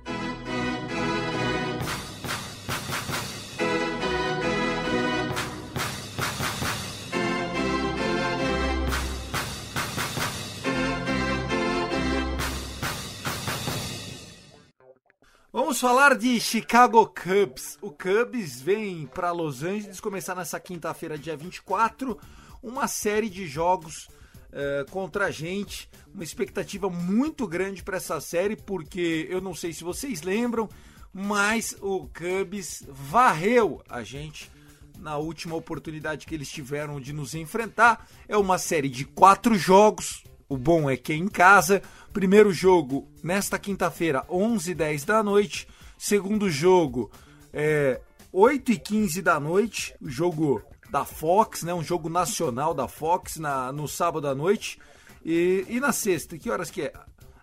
Vamos falar de Chicago Cubs. O Cubs vem para Los Angeles começar nessa quinta-feira, dia 24, uma série de jogos uh, contra a gente. Uma expectativa muito grande para essa série, porque eu não sei se vocês lembram, mas o Cubs varreu a gente na última oportunidade que eles tiveram de nos enfrentar. É uma série de quatro jogos. O bom é que é em casa. Primeiro jogo nesta quinta-feira, 11h10 da noite. Segundo jogo, é, 8h15 da noite. O jogo da Fox, né? Um jogo nacional da Fox na, no sábado à noite. E, e na sexta, que horas que é?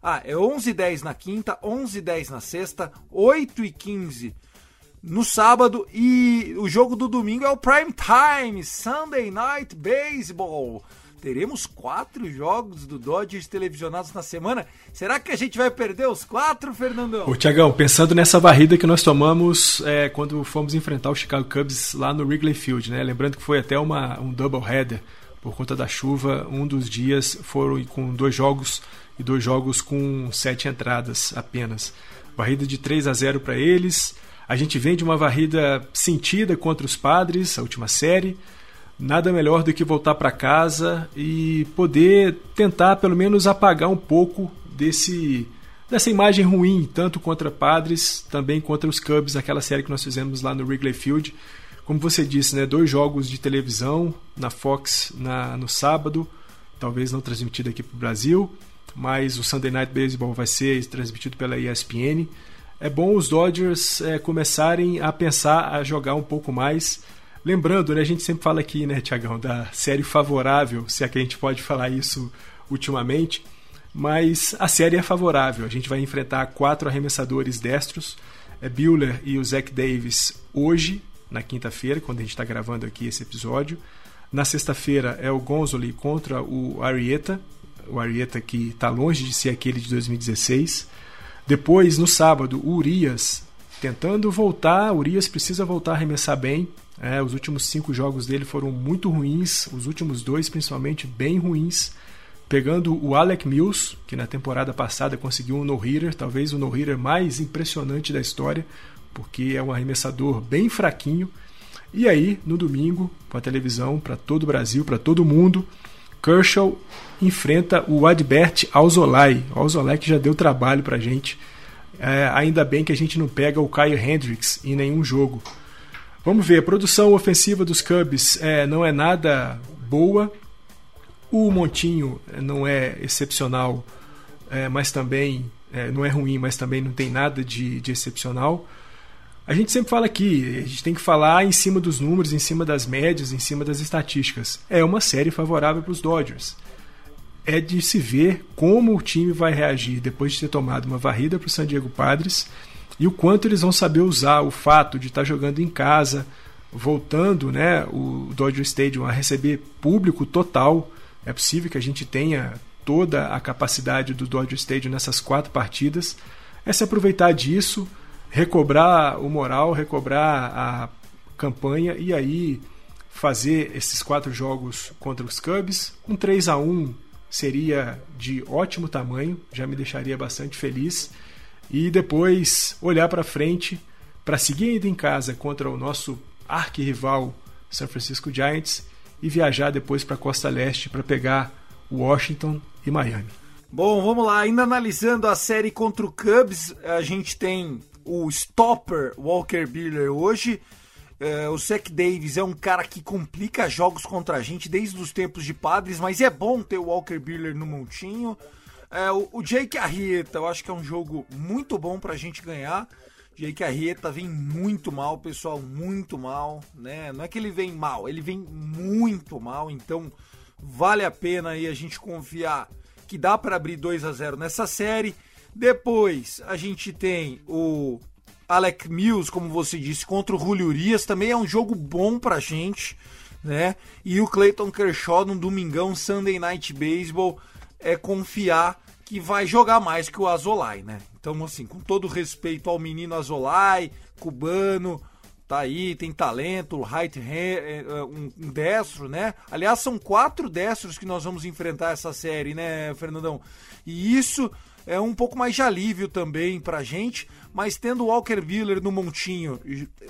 Ah, é 11h10 na quinta, 11h10 na sexta, 8h15 no sábado e o jogo do domingo é o Prime Time, Sunday Night Baseball teremos quatro jogos do Dodgers televisionados na semana. Será que a gente vai perder os quatro, Fernandão? Ô, Tiagão, pensando nessa varrida que nós tomamos é, quando fomos enfrentar o Chicago Cubs lá no Wrigley Field, né? Lembrando que foi até uma, um doubleheader por conta da chuva. Um dos dias foram com dois jogos e dois jogos com sete entradas apenas. Varrida de 3 a 0 para eles. A gente vem de uma varrida sentida contra os Padres, a última série nada melhor do que voltar para casa e poder tentar pelo menos apagar um pouco desse dessa imagem ruim, tanto contra Padres, também contra os Cubs, aquela série que nós fizemos lá no Wrigley Field. Como você disse, né, dois jogos de televisão na Fox na, no sábado, talvez não transmitido aqui para o Brasil, mas o Sunday Night Baseball vai ser transmitido pela ESPN. É bom os Dodgers é, começarem a pensar a jogar um pouco mais Lembrando, né, a gente sempre fala aqui, né, Tiagão, da série favorável, se é que a gente pode falar isso ultimamente. mas a série é favorável. A gente vai enfrentar quatro arremessadores destros, é e o Zach Davis hoje, na quinta-feira, quando a gente está gravando aqui esse episódio. Na sexta-feira é o Gonzoli contra o Arieta, o Arieta que está longe de ser aquele de 2016. Depois, no sábado, o Urias tentando voltar. O Urias precisa voltar a arremessar bem. É, os últimos cinco jogos dele foram muito ruins, os últimos dois principalmente bem ruins. Pegando o Alec Mills, que na temporada passada conseguiu um no-hitter, talvez o no-hitter mais impressionante da história, porque é um arremessador bem fraquinho. E aí, no domingo, com a televisão para todo o Brasil, para todo mundo, Kershaw enfrenta o Adbert Alzolay. Alzolay que já deu trabalho para gente. É, ainda bem que a gente não pega o Kyle Hendricks em nenhum jogo. Vamos ver, a produção ofensiva dos Cubs é, não é nada boa. O Montinho não é excepcional, é, mas também é, não é ruim, mas também não tem nada de, de excepcional. A gente sempre fala aqui, a gente tem que falar em cima dos números, em cima das médias, em cima das estatísticas. É uma série favorável para os Dodgers. É de se ver como o time vai reagir depois de ter tomado uma varrida para o San Diego Padres e o quanto eles vão saber usar o fato de estar jogando em casa, voltando né, o Dodger Stadium a receber público total. É possível que a gente tenha toda a capacidade do Dodger Stadium nessas quatro partidas. É se aproveitar disso, recobrar o moral, recobrar a campanha e aí fazer esses quatro jogos contra os Cubs. Um 3 a 1 seria de ótimo tamanho, já me deixaria bastante feliz e depois olhar para frente para seguir ainda em casa contra o nosso arquirrival San Francisco Giants e viajar depois para a Costa Leste para pegar Washington e Miami. Bom, vamos lá. Ainda analisando a série contra o Cubs, a gente tem o stopper Walker Buehler hoje. É, o Zach Davis é um cara que complica jogos contra a gente desde os tempos de padres, mas é bom ter o Walker Buehler no montinho. É, o, o Jake Arrieta, eu acho que é um jogo muito bom pra gente ganhar. Jake Arrieta vem muito mal, pessoal, muito mal, né? Não é que ele vem mal, ele vem muito mal, então vale a pena aí a gente confiar que dá para abrir 2 a 0 nessa série. Depois a gente tem o Alec Mills, como você disse, contra o Julio Urias, também é um jogo bom pra gente, né? E o Clayton Kershaw no domingão Sunday Night Baseball é confiar que vai jogar mais que o Azolai, né? Então, assim, com todo respeito ao menino Azolai, cubano, tá aí, tem talento, right hand, é, é, um, destro, né? Aliás, são quatro destros que nós vamos enfrentar essa série, né, Fernandão? E isso é um pouco mais de alívio também pra gente, mas tendo o Walker Buehler no montinho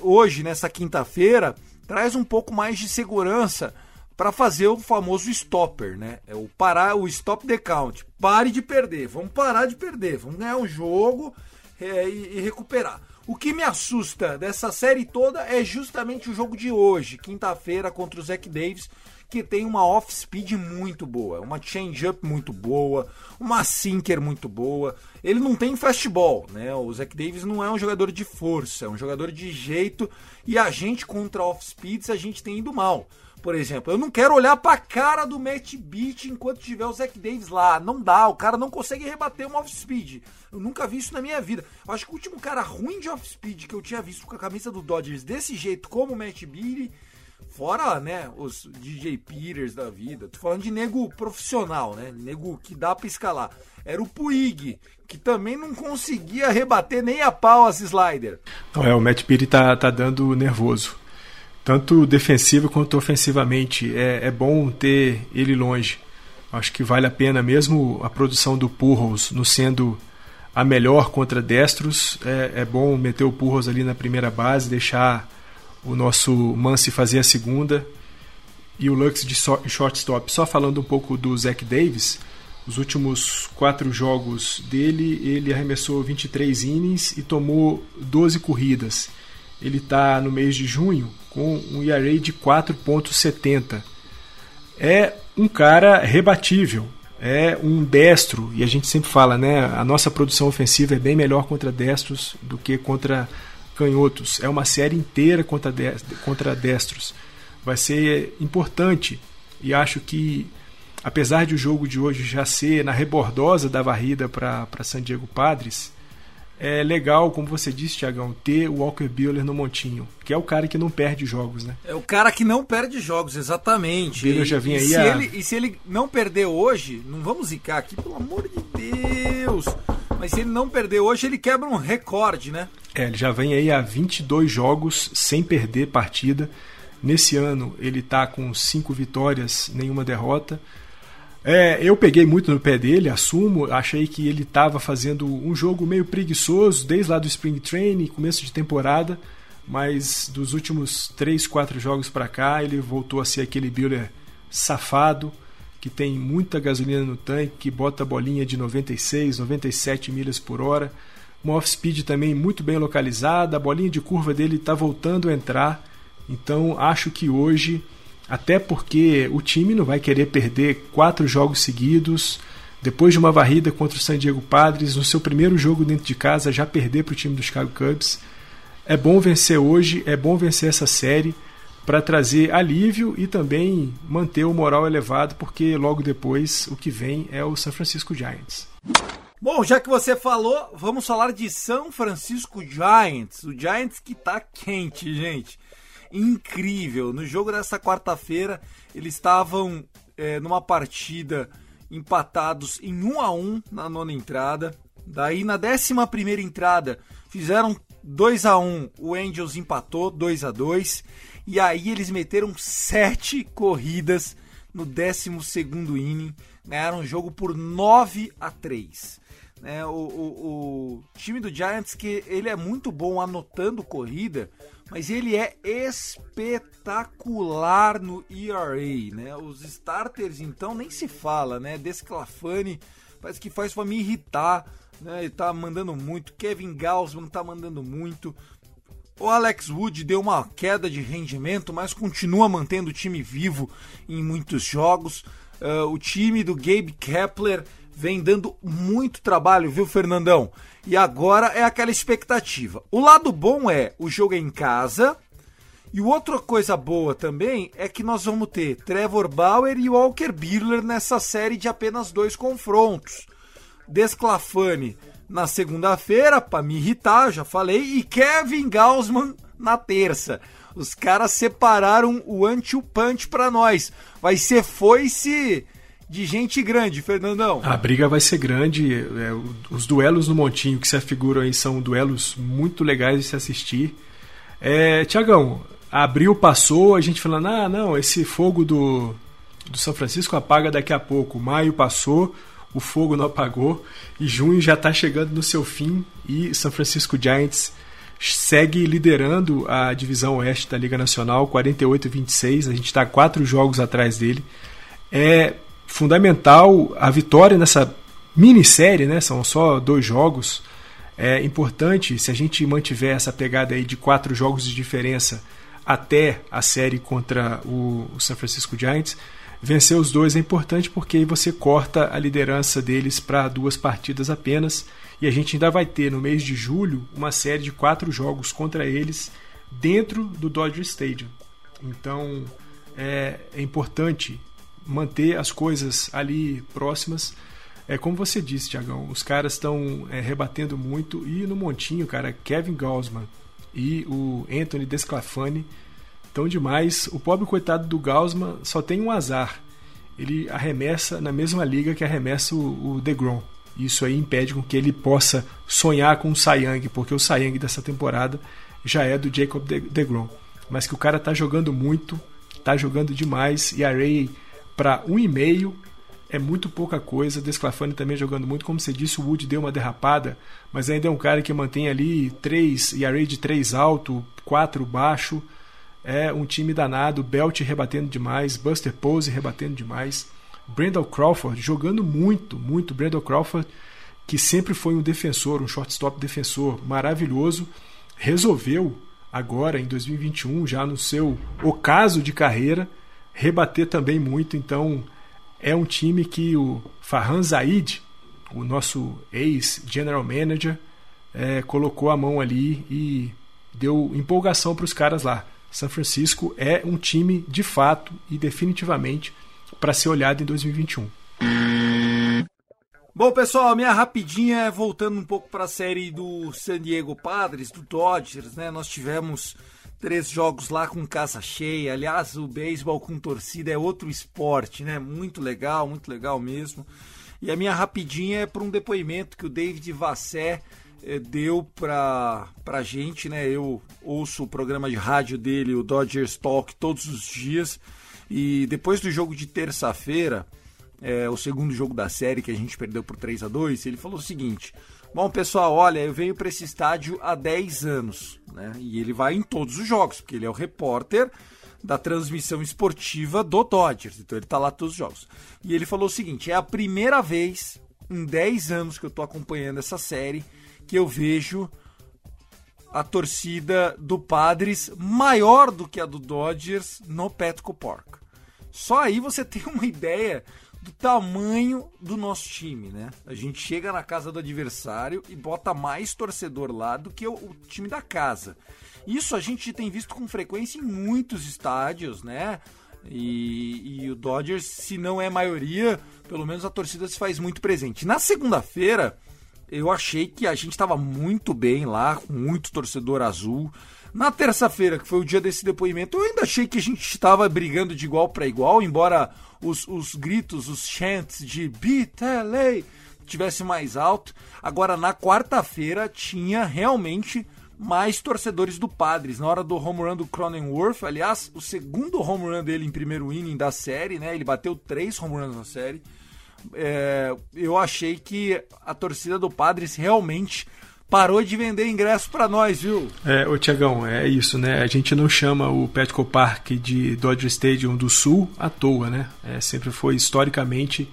hoje, nessa quinta-feira, traz um pouco mais de segurança para fazer o famoso stopper, né? É o parar, o stop the count. Pare de perder, vamos parar de perder, vamos ganhar um jogo é, e, e, recuperar. O que me assusta dessa série toda é justamente o jogo de hoje, quinta-feira contra o Zach Davis, que tem uma off-speed muito boa, uma change-up muito boa, uma sinker muito boa. Ele não tem fastball, né? O Zach Davis não é um jogador de força, é um jogador de jeito e a gente contra off-speeds a gente tem ido mal por exemplo. Eu não quero olhar pra cara do Matt Beat enquanto tiver o Zach Davis lá. Não dá, o cara não consegue rebater um off-speed. Eu nunca vi isso na minha vida. Eu acho que o último cara ruim de off-speed que eu tinha visto com a camisa do Dodgers desse jeito, como o Matt Beat, fora, né, os DJ Peters da vida. Tô falando de nego profissional, né? Nego que dá pra escalar. Era o Puig, que também não conseguia rebater nem a pau as slider. Não, é, o Matt Beat tá, tá dando nervoso tanto defensivo quanto ofensivamente. É, é bom ter ele longe. Acho que vale a pena, mesmo a produção do Purros não sendo a melhor contra destros, é, é bom meter o Purros ali na primeira base, deixar o nosso Mance fazer a segunda e o Lux de shortstop. Só falando um pouco do Zach Davis, os últimos quatro jogos dele, ele arremessou 23 innings e tomou 12 corridas. Ele está no mês de junho com um ERA de 4.70. É um cara rebatível, é um destro, e a gente sempre fala, né? A nossa produção ofensiva é bem melhor contra destros do que contra canhotos. É uma série inteira contra, destros. Vai ser importante e acho que apesar de o jogo de hoje já ser na rebordosa da varrida para San Diego Padres, é legal, como você disse, Tiagão, ter o Walker Buehler no montinho, que é o cara que não perde jogos, né? É o cara que não perde jogos, exatamente. O Buehler já vinha e, aí se a- ele, e se ele não perder hoje, não vamos zicar aqui, pelo amor de Deus. Mas se ele não perder hoje, ele quebra um recorde, né? É, ele já vem aí há 22 jogos sem perder partida. Nesse ano ele tá com 5 vitórias, nenhuma derrota. É, eu peguei muito no pé dele, assumo. Achei que ele estava fazendo um jogo meio preguiçoso desde lá do Spring Training, começo de temporada. Mas dos últimos 3, 4 jogos para cá, ele voltou a ser aquele Buehler safado, que tem muita gasolina no tanque, que bota a bolinha de 96, 97 milhas por hora. Uma off-speed também muito bem localizada, a bolinha de curva dele está voltando a entrar. Então acho que hoje, até porque o time não vai querer perder quatro jogos seguidos, depois de uma varrida contra o San Diego Padres, no seu primeiro jogo dentro de casa, já perder para o time do Chicago Cubs. É bom vencer hoje, é bom vencer essa série para trazer alívio e também manter o moral elevado, porque logo depois o que vem é o San Francisco Giants. Bom, já que você falou, vamos falar de São Francisco Giants. O Giants que tá quente, gente. Incrível. No jogo dessa quarta-feira, eles estavam é, numa partida empatados em 1 a 1 na nona entrada. Daí na décima primeira entrada fizeram 2 a 1 o Angels empatou 2 a 2 e aí eles meteram sete corridas no 12 segundo inning, ganharam o jogo por 9 a 3 né, o, o, o, time do Giants que ele é muito bom anotando corrida, mas ele é espetacular no ERA, né? Os starters então nem se fala, né? Desclafani parece que faz para me irritar, né? Ele tá mandando muito, Kevin Gaussman tá mandando muito. O Alex Wood deu uma queda de rendimento, mas continua mantendo o time vivo em muitos jogos. Uh, o time do Gabe Kepler vem dando muito trabalho, viu, Fernandão? E agora é aquela expectativa. O lado bom é o jogo é em casa. E outra coisa boa também é que nós vamos ter Trevor Bauer e Walker Buehler nessa série de apenas dois confrontos. Desclafani na segunda-feira, para me irritar, já falei, e Kevin Gaussman na terça. Os caras separaram o anti-punch para nós. Vai ser foice de gente grande, Fernandão. A briga vai ser grande. É, os duelos no Montinho que se afiguram aí são duelos muito legais de se assistir. É, Tiagão, abril passou, a gente falando, ah, não, esse fogo do, do São Francisco apaga daqui a pouco. Maio passou, o fogo não apagou, e junho já está chegando no seu fim e São Francisco Giants segue liderando a divisão oeste da Liga Nacional, 48-26. A gente está quatro jogos atrás dele. É fundamental a vitória nessa minissérie, né? São só dois jogos. É importante se a gente mantiver essa pegada aí de quatro jogos de diferença até a série contra o, San Francisco Giants. Vencer os dois é importante porque você corta a liderança deles para duas partidas apenas. E a gente ainda vai ter no mês de julho uma série de quatro jogos contra eles dentro do Dodger Stadium. Então é, é importante manter as coisas ali próximas. É como você disse, Tiagão, os caras estão é, rebatendo muito e no montinho, cara, Kevin Gaussman e o Anthony Desclafani estão demais. O pobre coitado do Gaussman só tem um azar. Ele arremessa na mesma liga que arremessa o, o DeGrom. Isso aí impede com que ele possa sonhar com o Sayang, porque o Sayang dessa temporada já é do Jacob DeGrom. Mas que o cara tá jogando muito, tá jogando demais e a Ray para 1,5 é muito pouca coisa. Desclafani também jogando muito. Como você disse, o Wood deu uma derrapada, mas ainda é um cara que mantém ali 3 e a Ray de 3 alto, 4 baixo. É um time danado. Belt rebatendo demais, Buster Pose rebatendo demais. Brandon Crawford jogando muito, muito. Brandon Crawford, que sempre foi um defensor, um shortstop defensor maravilhoso, resolveu agora em 2021, já no seu ocaso de carreira, rebater também muito. Então é um time que o Farhan Zaid, o nosso ex-general manager, é, colocou a mão ali e deu empolgação para os caras lá. São Francisco é um time de fato e definitivamente para ser olhado em 2021. Bom, pessoal, minha rapidinha é voltando um pouco para a série do San Diego Padres, do Dodgers, né? Nós tivemos três jogos lá com casa cheia. Aliás, o beisebol com torcida é outro esporte, né? Muito legal, muito legal mesmo. E a minha rapidinha é para um depoimento que o David Vassé eh, deu para a gente, né? Eu ouço o programa de rádio dele, o Dodgers Talk, todos os dias. E depois do jogo de terça-feira, é, o segundo jogo da série que a gente perdeu por 3 a 2 ele falou o seguinte: Bom, pessoal, olha, eu venho para esse estádio há 10 anos, né? E ele vai em todos os jogos, porque ele é o repórter da transmissão esportiva do Dodgers, então ele tá lá todos os jogos. E ele falou o seguinte: é a primeira vez em 10 anos que eu tô acompanhando essa série que eu vejo a torcida do Padres maior do que a do Dodgers no Petco Park. Só aí você tem uma ideia do tamanho do nosso time, né? A gente chega na casa do adversário e bota mais torcedor lá do que o, o time da casa. Isso a gente tem visto com frequência em muitos estádios, né? E, e, o Dodgers, se não é maioria, pelo menos a torcida se faz muito presente. Na segunda-feira, eu achei que a gente estava muito bem lá, com muito torcedor azul. Na terça-feira, que foi o dia desse depoimento, eu ainda achei que a gente estava brigando de igual para igual, embora os, os gritos, os chants de LA tivesse mais alto. Agora, na quarta-feira, tinha realmente mais torcedores do Padres. Na hora do home run do Cronenworth, aliás, o segundo home run dele em primeiro inning da série, né? Ele bateu três home runs na série. É, eu achei que a torcida do Padres realmente parou de vender ingresso para nós, viu? É, ô Tiagão, é isso, né? A gente não chama o Petco Park de Dodger Stadium do Sul à toa, né? É, sempre foi historicamente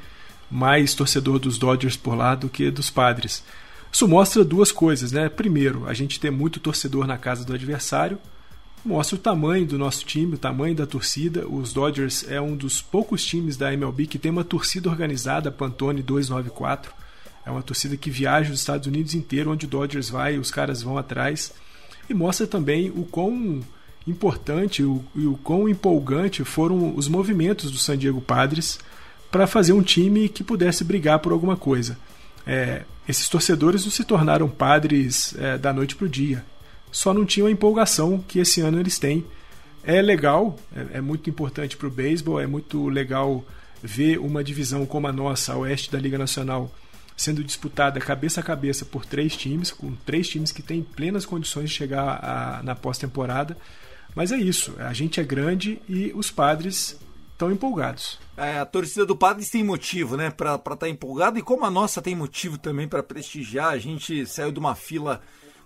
mais torcedor dos Dodgers por lá do que dos Padres. Isso mostra duas coisas, né? Primeiro, a gente ter muito torcedor na casa do adversário, mostra o tamanho do nosso time, o tamanho da torcida. Os Dodgers é um dos poucos times da MLB que tem uma torcida organizada, Pantone 294. É uma torcida que viaja os Estados Unidos inteiro, onde o Dodgers vai, os caras vão atrás. E mostra também o quão importante o, e o quão empolgante foram os movimentos do San Diego Padres para fazer um time que pudesse brigar por alguma coisa. É, esses torcedores não se tornaram padres é, da noite para o dia. Só não tinham a empolgação que esse ano eles têm. É legal, é, é muito importante para o beisebol, é muito legal ver uma divisão como a nossa, a oeste da Liga Nacional, sendo disputada cabeça a cabeça por três times, com três times que têm plenas condições de chegar a, na pós-temporada. Mas é isso, a gente é grande e os padres estão empolgados. É, a torcida do Padres tem motivo, né, para estar tá empolgada e como a nossa tem motivo também para prestigiar. A gente saiu de uma fila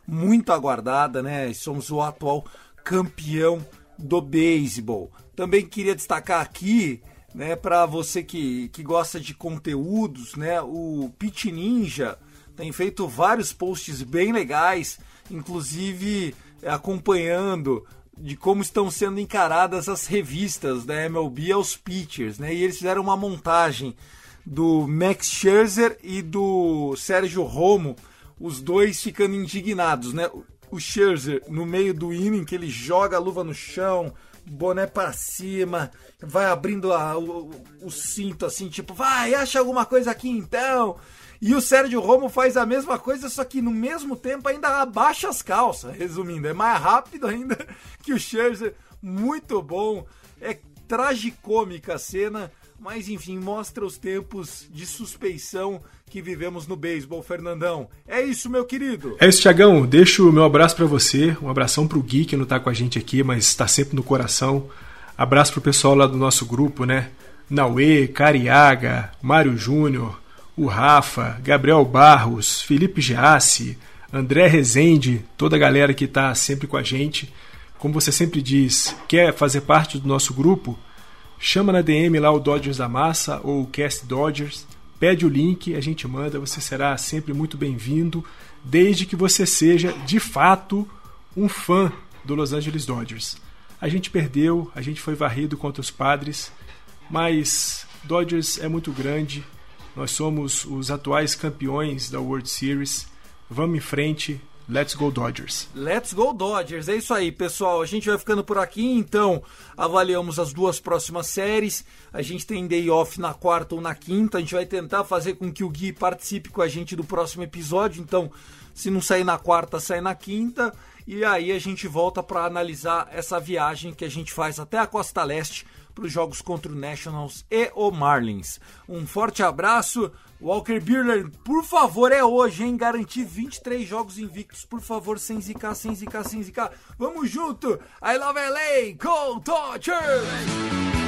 muito aguardada, né? Somos o atual campeão do beisebol. Também queria destacar aqui né, para você que, que gosta de conteúdos, né, o Pit Ninja tem feito vários posts bem legais, inclusive é, acompanhando de como estão sendo encaradas as revistas da MLB aos pitchers, né? E eles fizeram uma montagem do Max Scherzer e do Sérgio Romo, os dois ficando indignados, né? O Scherzer no meio do inning que ele joga a luva no chão, boné para cima, vai abrindo a, o, o, cinto assim, tipo, vai, acha alguma coisa aqui então. E o Sérgio Romo faz a mesma coisa, só que no mesmo tempo ainda abaixa as calças, resumindo. É mais rápido ainda que o Scherzer, muito bom. É tragicômica a cena, mas enfim, mostra os tempos de suspeição que vivemos no beisebol, Fernandão. É isso, meu querido. É isso, Tiagão. Deixo o meu abraço para você, um abração pro Gui, que não tá com a gente aqui, mas está sempre no coração. Abraço pro pessoal lá do nosso grupo, né? Nauê, Cariaga, Mário Júnior, o Rafa, Gabriel Barros, Felipe Giassi, André Rezende, toda a galera que está sempre com a gente. Como você sempre diz, quer fazer parte do nosso grupo? Chama na DM lá o Dodgers da Massa ou o Cast Dodgers pede o link, a gente manda, você será sempre muito bem-vindo, desde que você seja de fato um fã do Los Angeles Dodgers. A gente perdeu, a gente foi varrido contra os padres, mas Dodgers é muito grande, nós somos os atuais campeões da World Series. Vamos em frente, Let's Go Dodgers. Let's go Dodgers. É isso aí, pessoal. A gente vai ficando por aqui, então avaliamos as duas próximas séries. A gente tem day off na quarta ou na quinta. A gente vai tentar fazer com que o Gui participe com a gente do próximo episódio. Então, se não sair na quarta, sai na quinta. E aí a gente volta para analisar essa viagem que a gente faz até a Costa Leste para os jogos contra o Nationals e o Marlins. Um forte abraço. Walker Buehler, por favor, é hoje, hein? Garantir 23 jogos invictos, por favor, sem zicar, sem zicar, sem zicar. Vamos junto! I love LA! Go Dodgers!